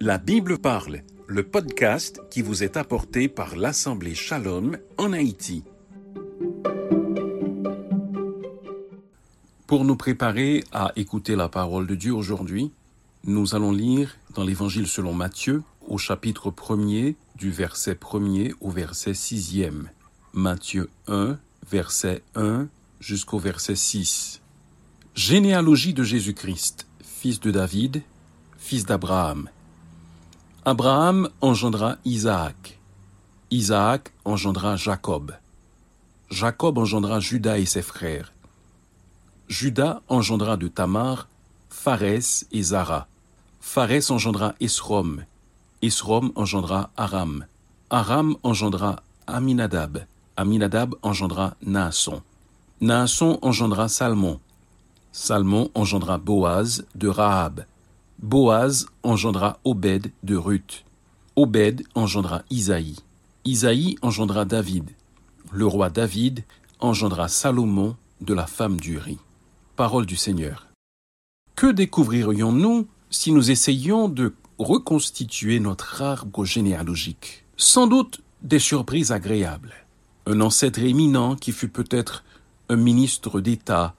La Bible parle, le podcast qui vous est apporté par l'Assemblée Shalom en Haïti. Pour nous préparer à écouter la parole de Dieu aujourd'hui, nous allons lire dans l'Évangile selon Matthieu au chapitre 1er du verset 1er au verset 6e. Matthieu 1, verset 1 jusqu'au verset 6. Généalogie de Jésus-Christ, fils de David, fils d'Abraham. Abraham engendra Isaac. Isaac engendra Jacob. Jacob engendra Judas et ses frères. Judas engendra de Tamar Pharès et Zara. Pharès engendra Esrom. Esrom engendra Aram. Aram engendra Aminadab. Aminadab engendra Naasson. Naasson engendra Salmon. Salmon engendra Boaz de Rahab. Boaz engendra Obed de Ruth. Obed engendra Isaïe. Isaïe engendra David. Le roi David engendra Salomon de la femme d'Uri. Parole du Seigneur. Que découvririons-nous si nous essayions de reconstituer notre arbre généalogique? Sans doute des surprises agréables. Un ancêtre éminent qui fut peut-être un ministre d'État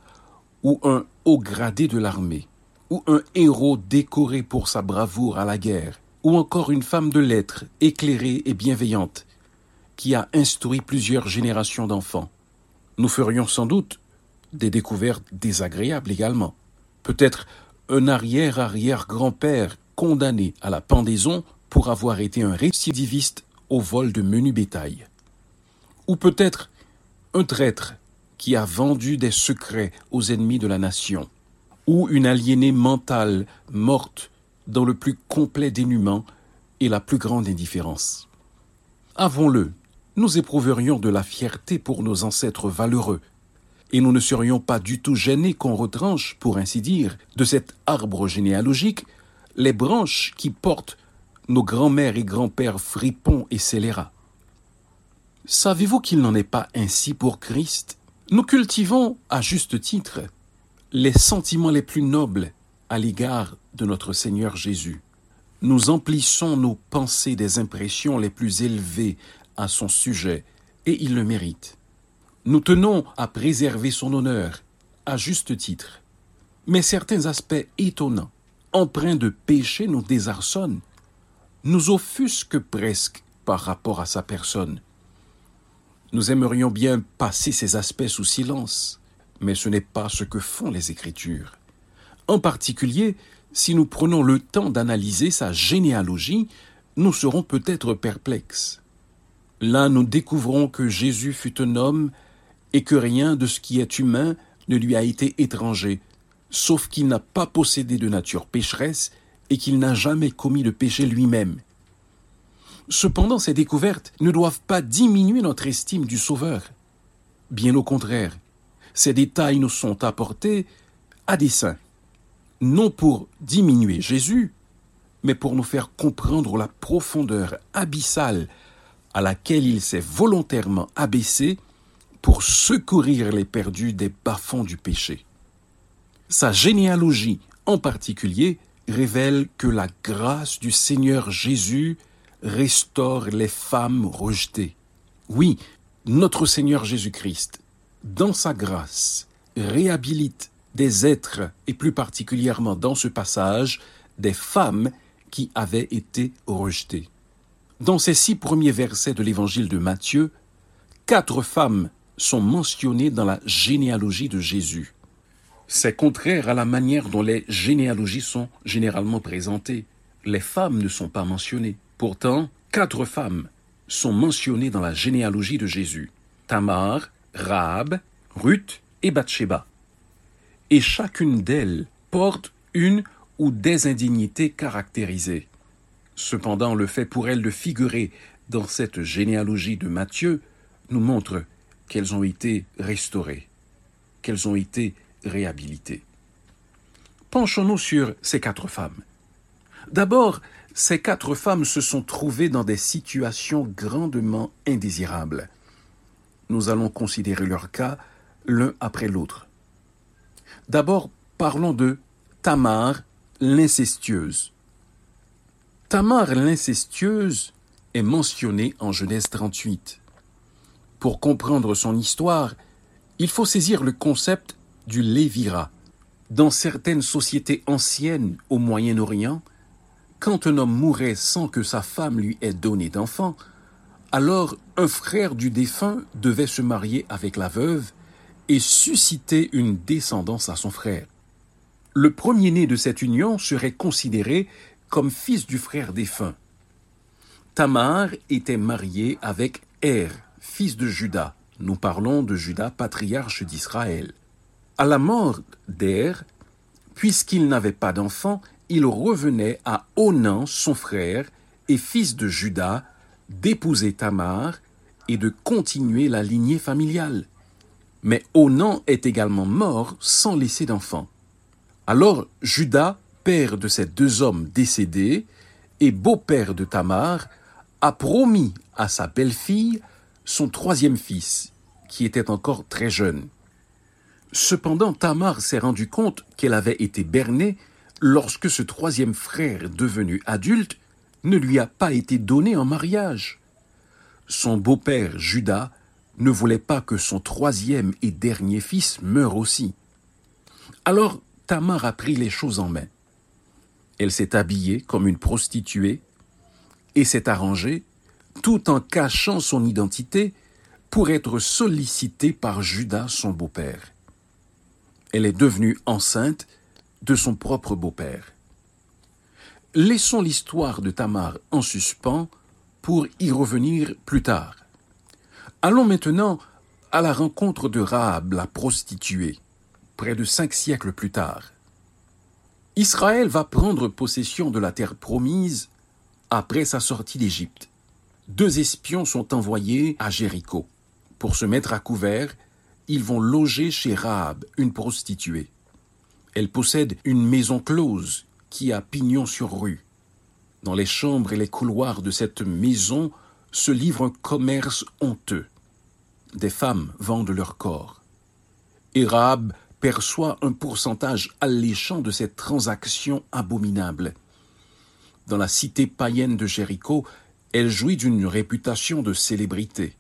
ou un haut gradé de l'armée ou un héros décoré pour sa bravoure à la guerre, ou encore une femme de lettres éclairée et bienveillante, qui a instruit plusieurs générations d'enfants. Nous ferions sans doute des découvertes désagréables également. Peut-être un arrière-arrière-grand-père condamné à la pendaison pour avoir été un récidiviste au vol de menu bétail. Ou peut-être un traître qui a vendu des secrets aux ennemis de la nation ou une aliénée mentale morte dans le plus complet dénuement et la plus grande indifférence. Avons-le, nous éprouverions de la fierté pour nos ancêtres valeureux, et nous ne serions pas du tout gênés qu'on retranche, pour ainsi dire, de cet arbre généalogique les branches qui portent nos grands-mères et grands-pères fripons et scélérats. Savez-vous qu'il n'en est pas ainsi pour Christ? Nous cultivons, à juste titre, les sentiments les plus nobles à l'égard de notre Seigneur Jésus. Nous emplissons nos pensées des impressions les plus élevées à son sujet, et il le mérite. Nous tenons à préserver son honneur, à juste titre. Mais certains aspects étonnants, empreints de péché, nous désarçonnent, nous offusquent presque par rapport à sa personne. Nous aimerions bien passer ces aspects sous silence, mais ce n'est pas ce que font les Écritures. En particulier, si nous prenons le temps d'analyser sa généalogie, nous serons peut-être perplexes. Là, nous découvrons que Jésus fut un homme et que rien de ce qui est humain ne lui a été étranger, sauf qu'il n'a pas possédé de nature pécheresse et qu'il n'a jamais commis de péché lui-même. Cependant, ces découvertes ne doivent pas diminuer notre estime du Sauveur. Bien au contraire, ces détails nous sont apportés à dessein, non pour diminuer Jésus, mais pour nous faire comprendre la profondeur abyssale à laquelle il s'est volontairement abaissé pour secourir les perdus des bas-fonds du péché. Sa généalogie en particulier révèle que la grâce du Seigneur Jésus restaure les femmes rejetées. Oui, notre Seigneur Jésus-Christ dans sa grâce, réhabilite des êtres, et plus particulièrement dans ce passage, des femmes qui avaient été rejetées. Dans ces six premiers versets de l'évangile de Matthieu, quatre femmes sont mentionnées dans la généalogie de Jésus. C'est contraire à la manière dont les généalogies sont généralement présentées. Les femmes ne sont pas mentionnées. Pourtant, quatre femmes sont mentionnées dans la généalogie de Jésus. Tamar, Rahab, Ruth et Bathsheba. Et chacune d'elles porte une ou des indignités caractérisées. Cependant, le fait pour elles de figurer dans cette généalogie de Matthieu nous montre qu'elles ont été restaurées, qu'elles ont été réhabilitées. Penchons-nous sur ces quatre femmes. D'abord, ces quatre femmes se sont trouvées dans des situations grandement indésirables nous allons considérer leur cas l'un après l'autre. D'abord, parlons de Tamar, l'incestueuse. Tamar l'incestueuse est mentionnée en Genèse 38. Pour comprendre son histoire, il faut saisir le concept du lévira. Dans certaines sociétés anciennes au Moyen-Orient, quand un homme mourait sans que sa femme lui ait donné d'enfant, alors un frère du défunt devait se marier avec la veuve et susciter une descendance à son frère. Le premier-né de cette union serait considéré comme fils du frère défunt. Tamar était mariée avec Er, fils de Judas. Nous parlons de Judas, patriarche d'Israël. À la mort d'Er, puisqu'il n'avait pas d'enfant, il revenait à Onan, son frère, et fils de Judas, d'épouser Tamar et de continuer la lignée familiale. Mais Onan est également mort sans laisser d'enfant. Alors Judas, père de ces deux hommes décédés et beau-père de Tamar, a promis à sa belle-fille son troisième fils, qui était encore très jeune. Cependant, Tamar s'est rendu compte qu'elle avait été bernée lorsque ce troisième frère devenu adulte ne lui a pas été donné en mariage. Son beau-père Judas ne voulait pas que son troisième et dernier fils meure aussi. Alors Tamar a pris les choses en main. Elle s'est habillée comme une prostituée et s'est arrangée, tout en cachant son identité, pour être sollicitée par Judas, son beau-père. Elle est devenue enceinte de son propre beau-père. Laissons l'histoire de Tamar en suspens pour y revenir plus tard. Allons maintenant à la rencontre de Rahab, la prostituée, près de cinq siècles plus tard. Israël va prendre possession de la terre promise après sa sortie d'Égypte. Deux espions sont envoyés à Jéricho. Pour se mettre à couvert, ils vont loger chez Rahab, une prostituée. Elle possède une maison close qui a pignon sur rue. Dans les chambres et les couloirs de cette maison se livre un commerce honteux. Des femmes vendent leur corps. Rahab perçoit un pourcentage alléchant de cette transaction abominable. Dans la cité païenne de Jéricho, elle jouit d'une réputation de célébrité.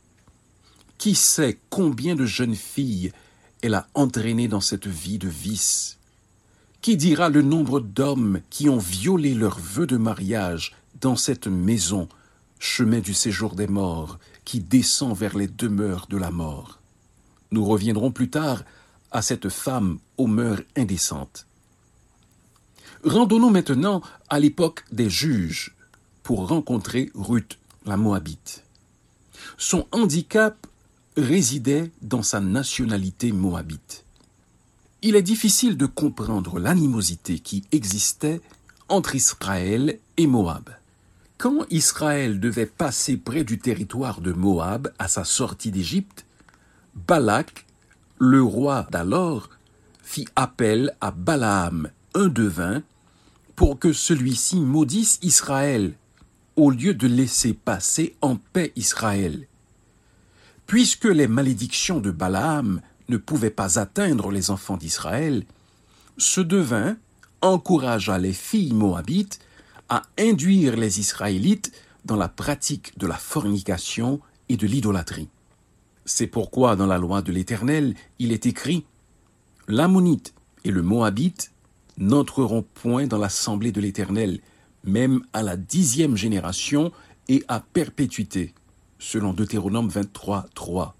Qui sait combien de jeunes filles elle a entraînées dans cette vie de vice? Qui dira le nombre d'hommes qui ont violé leurs vœux de mariage dans cette maison, chemin du séjour des morts, qui descend vers les demeures de la mort? Nous reviendrons plus tard à cette femme aux mœurs indécentes. Rendons-nous maintenant à l'époque des juges pour rencontrer Ruth, la Moabite. Son handicap résidait dans sa nationalité moabite. Il est difficile de comprendre l'animosité qui existait entre Israël et Moab. Quand Israël devait passer près du territoire de Moab à sa sortie d'Égypte, Balak, le roi d'alors, fit appel à Balaam, un devin, pour que celui-ci maudisse Israël, au lieu de laisser passer en paix Israël. Puisque les malédictions de Balaam ne pouvait pas atteindre les enfants d'Israël, ce devin encouragea les filles moabites à induire les Israélites dans la pratique de la fornication et de l'idolâtrie. C'est pourquoi dans la loi de l'Éternel, il est écrit L'Ammonite et le Moabite n'entreront point dans l'assemblée de l'Éternel, même à la dixième génération et à perpétuité, selon Deutéronome 23, 3.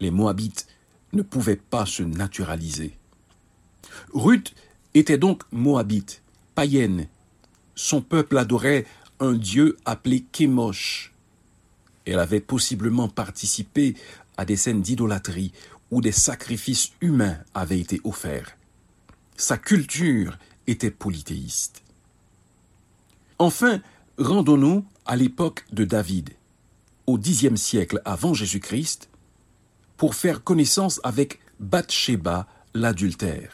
Les Moabites ne pouvait pas se naturaliser. Ruth était donc moabite, païenne. Son peuple adorait un dieu appelé Kémosh. Elle avait possiblement participé à des scènes d'idolâtrie où des sacrifices humains avaient été offerts. Sa culture était polythéiste. Enfin, rendons-nous à l'époque de David. Au Xe siècle avant Jésus-Christ, pour faire connaissance avec Bathsheba, l'adultère.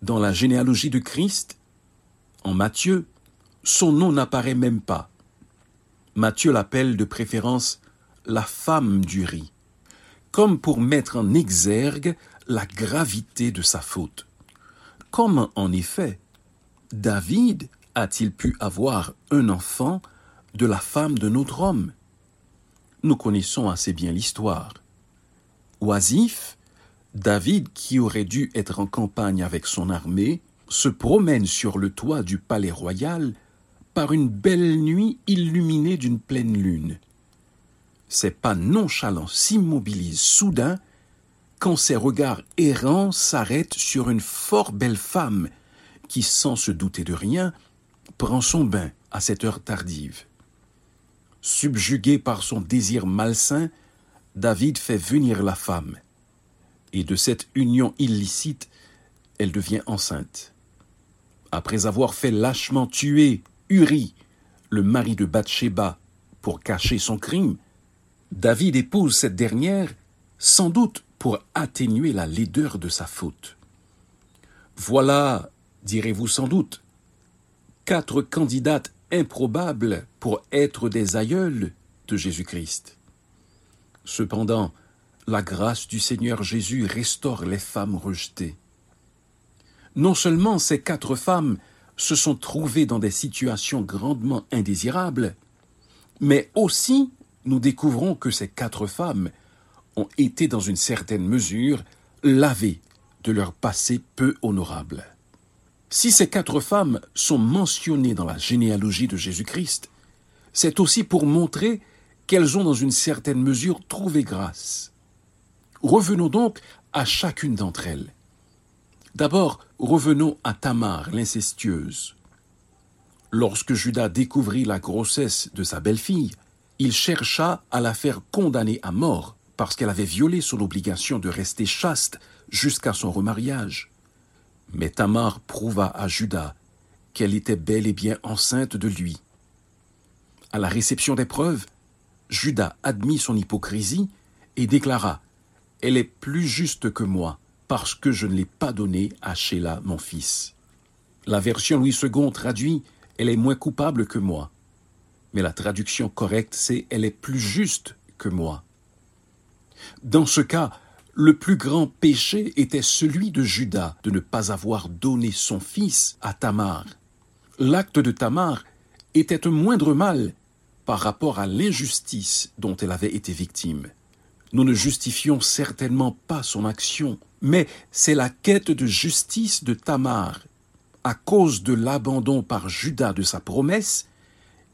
Dans la généalogie de Christ, en Matthieu, son nom n'apparaît même pas. Matthieu l'appelle de préférence la femme du riz, comme pour mettre en exergue la gravité de sa faute. Comme en effet, David a-t-il pu avoir un enfant de la femme de notre homme? Nous connaissons assez bien l'histoire. Oisif, David, qui aurait dû être en campagne avec son armée, se promène sur le toit du palais royal par une belle nuit illuminée d'une pleine lune. Ses pas nonchalants s'immobilisent soudain quand ses regards errants s'arrêtent sur une fort belle femme qui, sans se douter de rien, prend son bain à cette heure tardive. Subjugué par son désir malsain, David fait venir la femme, et de cette union illicite, elle devient enceinte. Après avoir fait lâchement tuer Uri, le mari de Bathsheba, pour cacher son crime, David épouse cette dernière sans doute pour atténuer la laideur de sa faute. Voilà, direz-vous sans doute, quatre candidates improbables pour être des aïeuls de Jésus-Christ. Cependant, la grâce du Seigneur Jésus restaure les femmes rejetées. Non seulement ces quatre femmes se sont trouvées dans des situations grandement indésirables, mais aussi nous découvrons que ces quatre femmes ont été dans une certaine mesure lavées de leur passé peu honorable. Si ces quatre femmes sont mentionnées dans la généalogie de Jésus-Christ, c'est aussi pour montrer qu'elles ont dans une certaine mesure trouvé grâce. Revenons donc à chacune d'entre elles. D'abord, revenons à Tamar, l'incestueuse. Lorsque Judas découvrit la grossesse de sa belle-fille, il chercha à la faire condamner à mort parce qu'elle avait violé son obligation de rester chaste jusqu'à son remariage. Mais Tamar prouva à Judas qu'elle était bel et bien enceinte de lui. À la réception des preuves, Judas admit son hypocrisie et déclara Elle est plus juste que moi, parce que je ne l'ai pas donnée à Sheila, mon fils. La version Louis II traduit Elle est moins coupable que moi. Mais la traduction correcte, c'est Elle est plus juste que moi. Dans ce cas, le plus grand péché était celui de Judas de ne pas avoir donné son fils à Tamar. L'acte de Tamar était un moindre mal par rapport à l'injustice dont elle avait été victime. Nous ne justifions certainement pas son action, mais c'est la quête de justice de Tamar, à cause de l'abandon par Judas de sa promesse,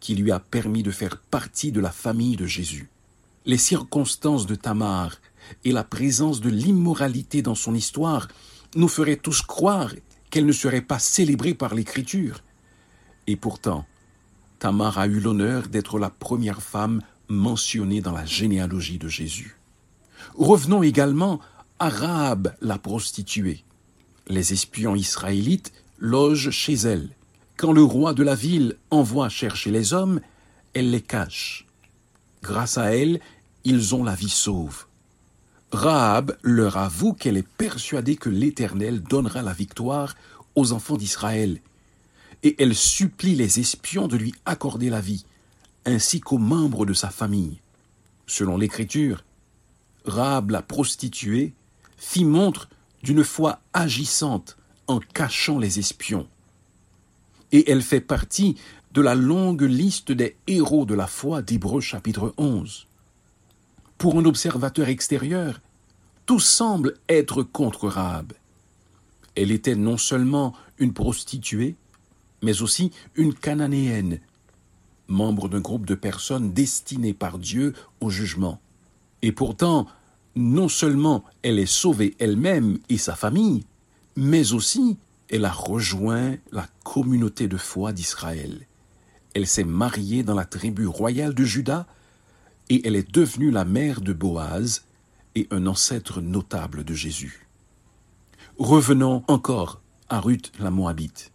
qui lui a permis de faire partie de la famille de Jésus. Les circonstances de Tamar et la présence de l'immoralité dans son histoire nous feraient tous croire qu'elle ne serait pas célébrée par l'Écriture. Et pourtant, Tamar a eu l'honneur d'être la première femme mentionnée dans la généalogie de Jésus. Revenons également à Rahab la prostituée. Les espions israélites logent chez elle. Quand le roi de la ville envoie chercher les hommes, elle les cache. Grâce à elle, ils ont la vie sauve. Rahab leur avoue qu'elle est persuadée que l'Éternel donnera la victoire aux enfants d'Israël, et elle supplie les espions de lui accorder la vie, ainsi qu'aux membres de sa famille. Selon l'Écriture, Rahab la prostituée fit montre d'une foi agissante en cachant les espions. Et elle fait partie de la longue liste des héros de la foi d'Hébreux chapitre 11. Pour un observateur extérieur, tout semble être contre Rahab. Elle était non seulement une prostituée, mais aussi une cananéenne, membre d'un groupe de personnes destinées par Dieu au jugement. Et pourtant, non seulement elle est sauvée elle-même et sa famille, mais aussi elle a rejoint la communauté de foi d'Israël. Elle s'est mariée dans la tribu royale de Juda et elle est devenue la mère de Boaz et un ancêtre notable de Jésus. Revenons encore à Ruth la Moabite.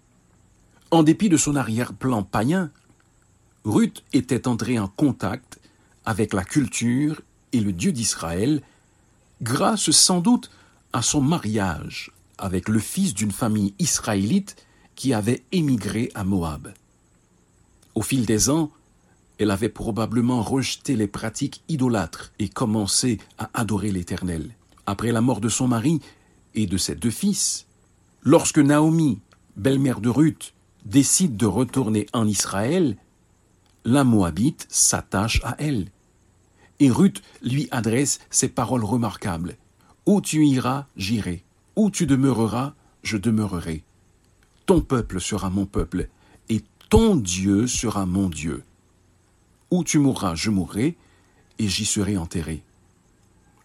En dépit de son arrière-plan païen, Ruth était entrée en contact avec la culture et le Dieu d'Israël grâce sans doute à son mariage avec le fils d'une famille israélite qui avait émigré à Moab. Au fil des ans, elle avait probablement rejeté les pratiques idolâtres et commencé à adorer l'Éternel. Après la mort de son mari et de ses deux fils, lorsque Naomi, belle-mère de Ruth, décide de retourner en Israël, la Moabite s'attache à elle. Et Ruth lui adresse ces paroles remarquables. Où tu iras, j'irai. Où tu demeureras, je demeurerai. Ton peuple sera mon peuple, et ton Dieu sera mon Dieu. Où tu mourras, je mourrai, et j'y serai enterré.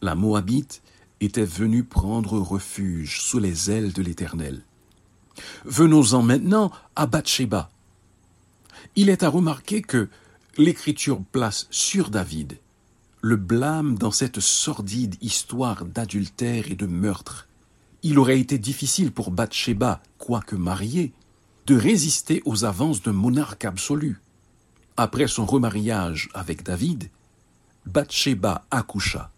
La Moabite était venue prendre refuge sous les ailes de l'Éternel. Venons-en maintenant à Bathsheba. Il est à remarquer que l'Écriture place sur David le blâme dans cette sordide histoire d'adultère et de meurtre. Il aurait été difficile pour Bathsheba, quoique mariée, de résister aux avances d'un monarque absolu. Après son remariage avec David, Bathsheba accoucha,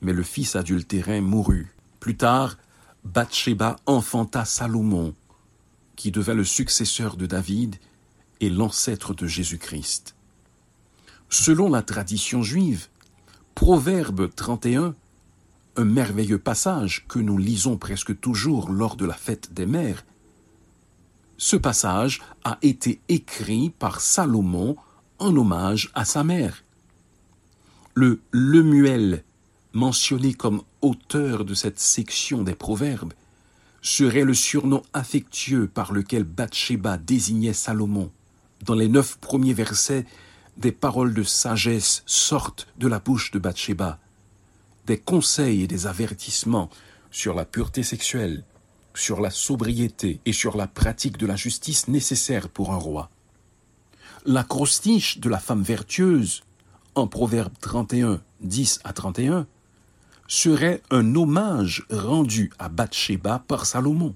mais le fils adultérin mourut. Plus tard, Bathsheba enfanta Salomon, qui devint le successeur de David et l'ancêtre de Jésus-Christ. Selon la tradition juive, Proverbe 31, un merveilleux passage que nous lisons presque toujours lors de la fête des mères. Ce passage a été écrit par Salomon en hommage à sa mère. Le Lemuel, mentionné comme auteur de cette section des Proverbes, serait le surnom affectueux par lequel Bathsheba désignait Salomon. Dans les neuf premiers versets des paroles de sagesse sortent de la bouche de Bathsheba, des conseils et des avertissements sur la pureté sexuelle, sur la sobriété et sur la pratique de la justice nécessaire pour un roi. L'acrostiche de la femme vertueuse, en Proverbe 31, 10 à 31, serait un hommage rendu à Bathsheba par Salomon.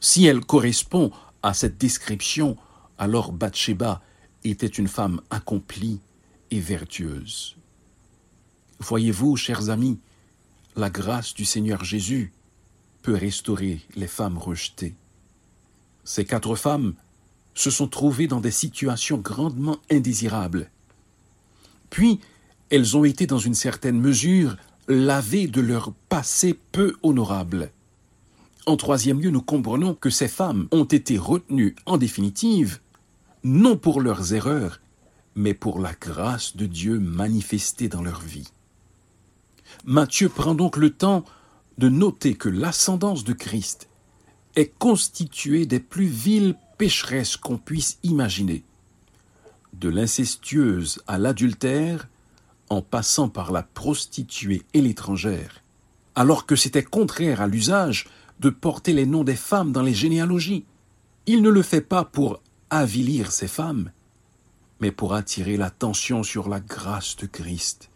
Si elle correspond à cette description, alors Bathsheba était une femme accomplie et vertueuse. Voyez-vous, chers amis, la grâce du Seigneur Jésus peut restaurer les femmes rejetées. Ces quatre femmes se sont trouvées dans des situations grandement indésirables. Puis, elles ont été dans une certaine mesure lavées de leur passé peu honorable. En troisième lieu, nous comprenons que ces femmes ont été retenues en définitive non pour leurs erreurs, mais pour la grâce de Dieu manifestée dans leur vie. Matthieu prend donc le temps de noter que l'ascendance de Christ est constituée des plus viles pécheresses qu'on puisse imaginer, de l'incestueuse à l'adultère, en passant par la prostituée et l'étrangère, alors que c'était contraire à l'usage de porter les noms des femmes dans les généalogies. Il ne le fait pas pour avilir ces femmes, mais pour attirer l'attention sur la grâce de Christ.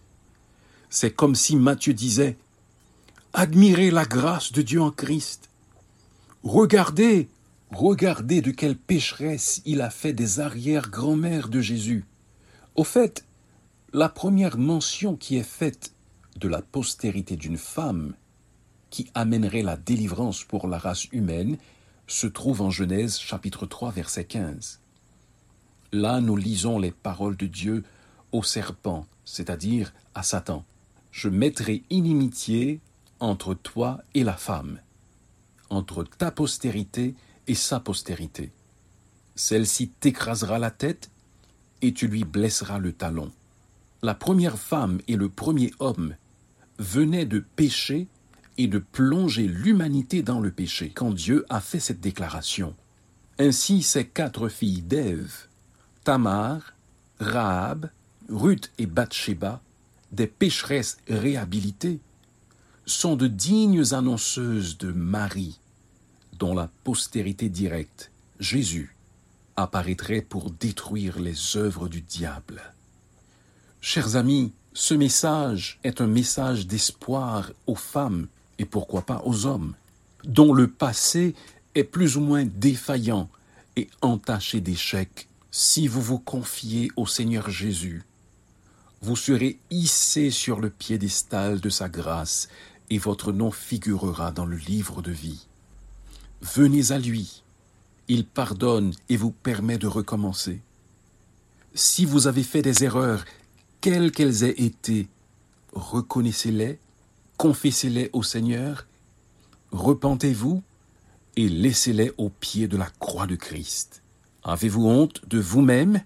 C'est comme si Matthieu disait Admirez la grâce de Dieu en Christ. Regardez, regardez de quelle pécheresse il a fait des arrière-grand-mères de Jésus. Au fait, la première mention qui est faite de la postérité d'une femme qui amènerait la délivrance pour la race humaine se trouve en Genèse chapitre 3 verset 15. Là nous lisons les paroles de Dieu au serpent, c'est-à-dire à Satan. Je mettrai inimitié entre toi et la femme, entre ta postérité et sa postérité. Celle-ci t'écrasera la tête et tu lui blesseras le talon. La première femme et le premier homme venaient de pécher et de plonger l'humanité dans le péché quand Dieu a fait cette déclaration. Ainsi ces quatre filles d'Ève, Tamar, Rahab, Ruth et Bathsheba, des pécheresses réhabilitées, sont de dignes annonceuses de Marie, dont la postérité directe, Jésus, apparaîtrait pour détruire les œuvres du diable. Chers amis, ce message est un message d'espoir aux femmes et pourquoi pas aux hommes, dont le passé est plus ou moins défaillant et entaché d'échecs. Si vous vous confiez au Seigneur Jésus, vous serez hissé sur le piédestal de sa grâce et votre nom figurera dans le livre de vie. Venez à lui, il pardonne et vous permet de recommencer. Si vous avez fait des erreurs, quelles qu'elles aient été, reconnaissez-les confessez-les au Seigneur, repentez-vous, et laissez-les au pied de la croix de Christ. Avez-vous honte de vous-même?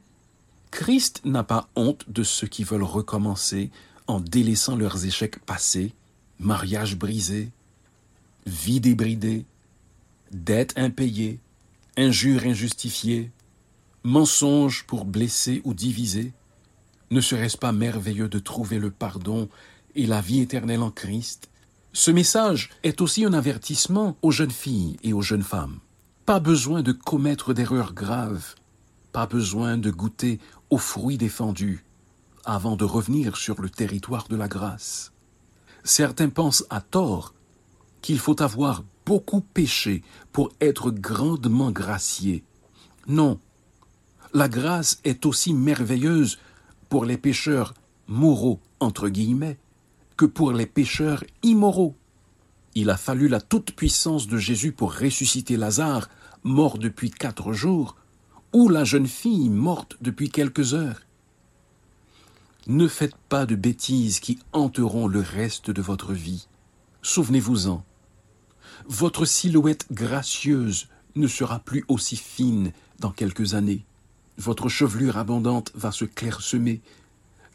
Christ n'a pas honte de ceux qui veulent recommencer en délaissant leurs échecs passés, mariage brisé, vie débridée, dettes impayées, injures injustifiées, mensonges pour blesser ou diviser. Ne serait-ce pas merveilleux de trouver le pardon et la vie éternelle en Christ? Ce message est aussi un avertissement aux jeunes filles et aux jeunes femmes. Pas besoin de commettre d'erreurs graves, pas besoin de goûter aux fruits défendus avant de revenir sur le territoire de la grâce. Certains pensent à tort qu'il faut avoir beaucoup péché pour être grandement gracié. Non, la grâce est aussi merveilleuse pour les pécheurs moraux, entre guillemets, que pour les pécheurs immoraux. Il a fallu la toute-puissance de Jésus pour ressusciter Lazare, mort depuis quatre jours, ou la jeune fille morte depuis quelques heures. Ne faites pas de bêtises qui hanteront le reste de votre vie. Souvenez-vous-en. Votre silhouette gracieuse ne sera plus aussi fine dans quelques années. Votre chevelure abondante va se clairsemer.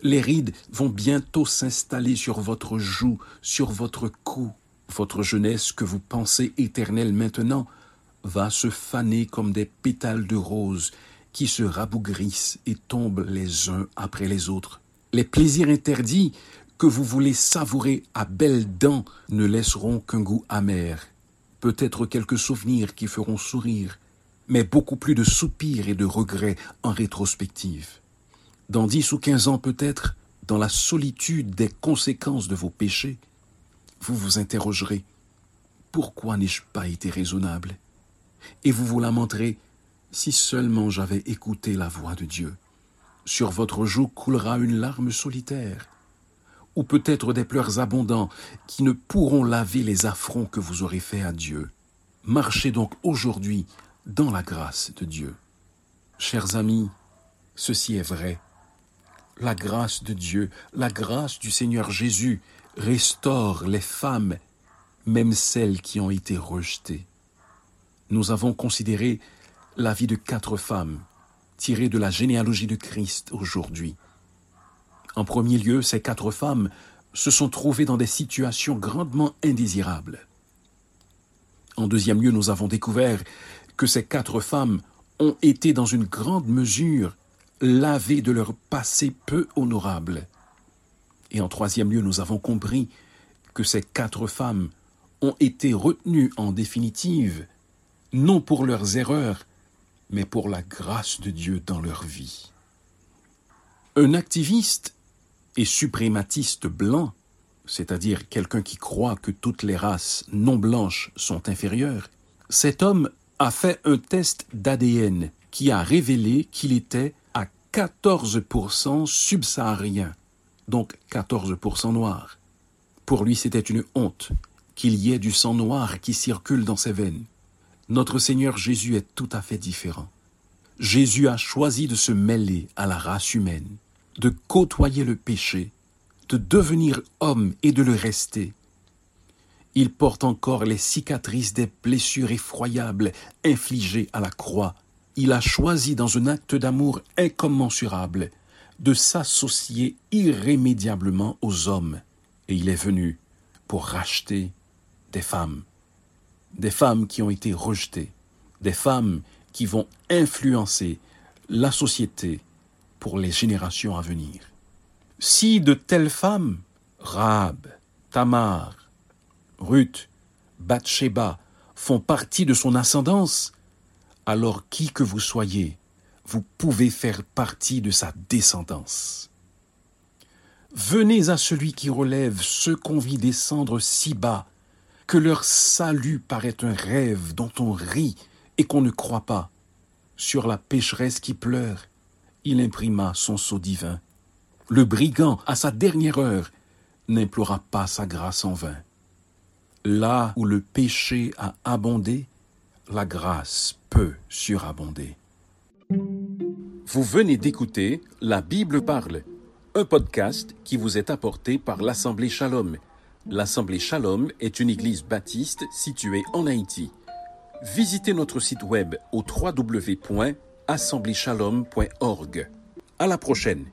Les rides vont bientôt s'installer sur votre joue, sur votre cou. Votre jeunesse que vous pensez éternelle maintenant va se faner comme des pétales de rose qui se rabougrissent et tombent les uns après les autres. Les plaisirs interdits que vous voulez savourer à belles dents ne laisseront qu'un goût amer peut-être quelques souvenirs qui feront sourire, mais beaucoup plus de soupirs et de regrets en rétrospective. Dans dix ou quinze ans peut-être, dans la solitude des conséquences de vos péchés, vous vous interrogerez Pourquoi n'ai-je pas été raisonnable? Et vous vous lamenterez Si seulement j'avais écouté la voix de Dieu. Sur votre joue coulera une larme solitaire ou peut-être des pleurs abondants qui ne pourront laver les affronts que vous aurez faits à Dieu. Marchez donc aujourd'hui dans la grâce de Dieu. Chers amis, ceci est vrai. La grâce de Dieu, la grâce du Seigneur Jésus restaure les femmes, même celles qui ont été rejetées. Nous avons considéré la vie de quatre femmes tirées de la généalogie de Christ aujourd'hui. En premier lieu, ces quatre femmes se sont trouvées dans des situations grandement indésirables. En deuxième lieu, nous avons découvert que ces quatre femmes ont été dans une grande mesure lavées de leur passé peu honorable. Et en troisième lieu, nous avons compris que ces quatre femmes ont été retenues en définitive, non pour leurs erreurs, mais pour la grâce de Dieu dans leur vie. Un activiste et suprématiste blanc, c'est-à-dire quelqu'un qui croit que toutes les races non blanches sont inférieures, cet homme a fait un test d'ADN qui a révélé qu'il était à 14% subsaharien, donc 14% noir. Pour lui, c'était une honte qu'il y ait du sang noir qui circule dans ses veines. Notre Seigneur Jésus est tout à fait différent. Jésus a choisi de se mêler à la race humaine de côtoyer le péché, de devenir homme et de le rester. Il porte encore les cicatrices des blessures effroyables infligées à la croix. Il a choisi dans un acte d'amour incommensurable de s'associer irrémédiablement aux hommes. Et il est venu pour racheter des femmes. Des femmes qui ont été rejetées. Des femmes qui vont influencer la société, pour les générations à venir. Si de telles femmes, Rab, Tamar, Ruth, Bathsheba, font partie de son ascendance, alors qui que vous soyez, vous pouvez faire partie de sa descendance. Venez à celui qui relève ceux qu'on vit descendre si bas, que leur salut paraît un rêve dont on rit et qu'on ne croit pas, sur la pécheresse qui pleure, il imprima son sceau divin. Le brigand, à sa dernière heure, n'implora pas sa grâce en vain. Là où le péché a abondé, la grâce peut surabonder. Vous venez d'écouter La Bible parle, un podcast qui vous est apporté par l'Assemblée Shalom. L'Assemblée Shalom est une église baptiste située en Haïti. visitez notre site web au www.assembléchalom.org. À la prochaine